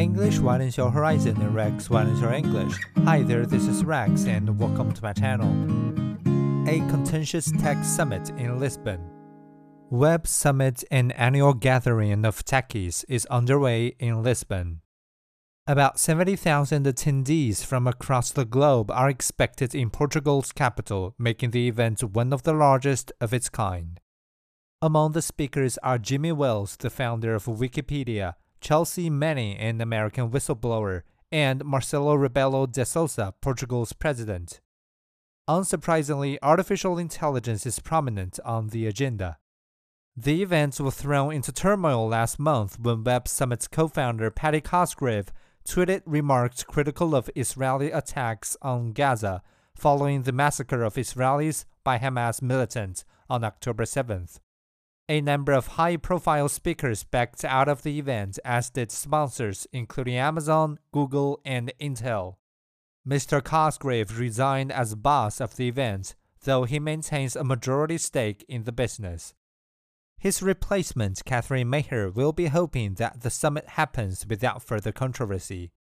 English widens your horizon and Rex widens your English. Hi there, this is Rex and welcome to my channel. A contentious tech summit in Lisbon. Web Summit, an annual gathering of techies, is underway in Lisbon. About 70,000 attendees from across the globe are expected in Portugal's capital, making the event one of the largest of its kind. Among the speakers are Jimmy Wales, the founder of Wikipedia, Chelsea Manning, an American whistleblower, and Marcelo Rebelo de Sousa, Portugal's president. Unsurprisingly, artificial intelligence is prominent on the agenda. The events were thrown into turmoil last month when Web Summit's co-founder Paddy Cosgrave tweeted remarks critical of Israeli attacks on Gaza following the massacre of Israelis by Hamas militants on October 7th. A number of high profile speakers backed out of the event, as did sponsors including Amazon, Google, and Intel. Mr. Cosgrave resigned as boss of the event, though he maintains a majority stake in the business. His replacement, Catherine Maher, will be hoping that the summit happens without further controversy.